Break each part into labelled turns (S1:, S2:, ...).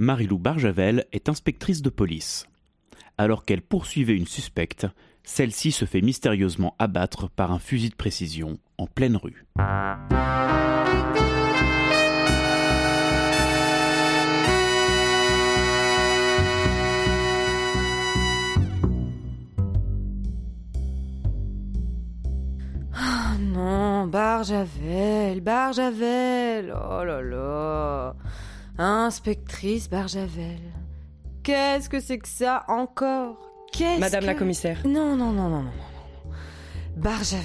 S1: Marilou Barjavel est inspectrice de police. Alors qu'elle poursuivait une suspecte, celle-ci se fait mystérieusement abattre par un fusil de précision en pleine rue.
S2: Oh non, Barjavel, Barjavel, oh là là. Inspectrice Barjavel. Qu'est-ce que c'est que ça encore? Qu'est-ce
S3: Madame la commissaire.
S2: Non, non, non, non, non, non, non. Barjavel,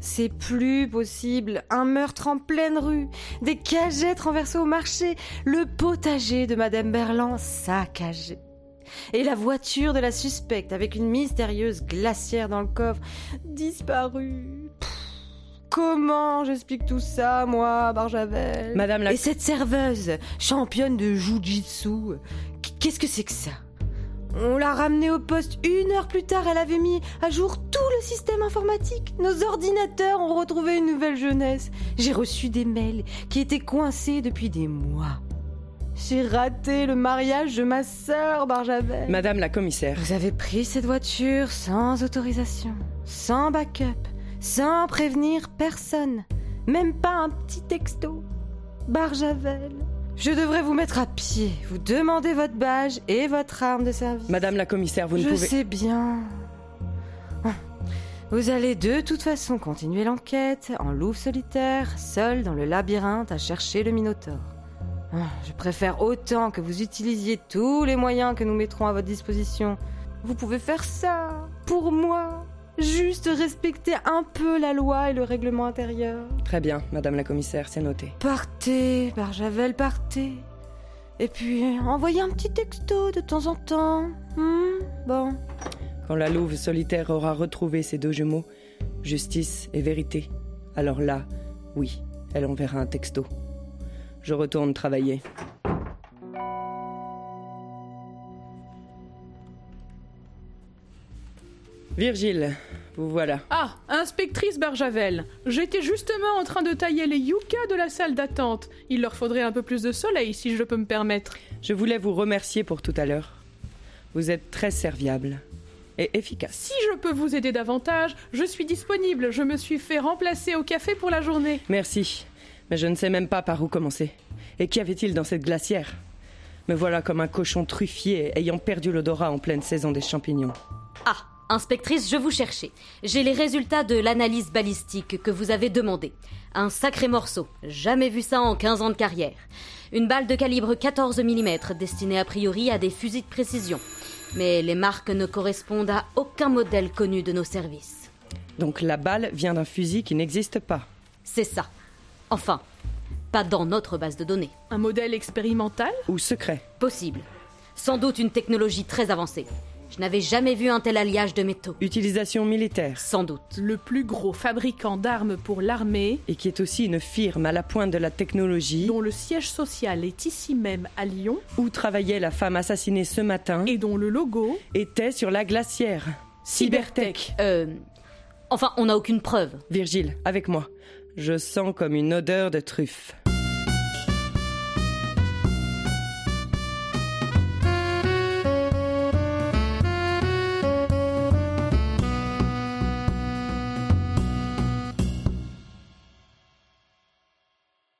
S2: c'est plus possible. Un meurtre en pleine rue, des cagettes renversées au marché, le potager de Madame Berland saccagé. Et la voiture de la suspecte avec une mystérieuse glacière dans le coffre, disparue. Pff, Comment j'explique tout ça, moi, Barjavel?
S3: Madame la
S2: Et cette serveuse, championne de jujitsu, qu'est-ce que c'est que ça? On l'a ramenée au poste une heure plus tard, elle avait mis à jour tout le système informatique. Nos ordinateurs ont retrouvé une nouvelle jeunesse. J'ai reçu des mails qui étaient coincés depuis des mois. J'ai raté le mariage de ma sœur, Barjavel.
S3: Madame la commissaire.
S2: Vous avez pris cette voiture sans autorisation, sans backup, sans prévenir personne, même pas un petit texto. Barjavel, je devrais vous mettre à pied, vous demander votre badge et votre arme de service.
S3: Madame la commissaire, vous ne
S2: je
S3: pouvez.
S2: sais bien. Vous allez de toute façon continuer l'enquête en loup solitaire, seul dans le labyrinthe à chercher le Minotaure. Ah, Je préfère autant que vous utilisiez tous les moyens que nous mettrons à votre disposition. Vous pouvez faire ça pour moi. Juste respecter un peu la loi et le règlement intérieur.
S3: Très bien, Madame la commissaire, c'est noté.
S2: Partez, Barjavel, partez. Et puis, envoyez un petit texto de temps en temps. Hmm bon.
S3: Quand la louve solitaire aura retrouvé ses deux jumeaux, justice et vérité, alors là, oui, elle enverra un texto. Je retourne travailler. Virgile, vous voilà.
S4: Ah, inspectrice Barjavel. J'étais justement en train de tailler les yuccas de la salle d'attente. Il leur faudrait un peu plus de soleil, si je peux me permettre.
S3: Je voulais vous remercier pour tout à l'heure. Vous êtes très serviable et efficace.
S4: Si je peux vous aider davantage, je suis disponible. Je me suis fait remplacer au café pour la journée.
S3: Merci, mais je ne sais même pas par où commencer. Et qu'y avait-il dans cette glacière? Me voilà comme un cochon truffier ayant perdu l'odorat en pleine saison des champignons.
S5: Ah, inspectrice, je vous cherchais. J'ai les résultats de l'analyse balistique que vous avez demandé. Un sacré morceau. Jamais vu ça en 15 ans de carrière. Une balle de calibre 14 mm destinée a priori à des fusils de précision. Mais les marques ne correspondent à aucun modèle connu de nos services.
S3: Donc la balle vient d'un fusil qui n'existe pas.
S5: C'est ça. Enfin, pas dans notre base de données.
S4: Un modèle expérimental?
S3: Ou secret.
S5: Possible. Sans doute une technologie très avancée. Je n'avais jamais vu un tel alliage de métaux.
S3: Utilisation militaire.
S5: Sans doute.
S4: Le plus gros fabricant d'armes pour l'armée,
S3: Et qui est aussi une firme à la pointe de la technologie
S4: dont le siège social est ici même à Lyon,
S3: où travaillait la femme assassinée ce matin,
S4: et dont le logo
S3: était sur la glacière. Cybertech.
S5: Euh. Enfin, on n'a aucune preuve.
S3: Virgile, avec moi. Je sens comme une odeur de truffe.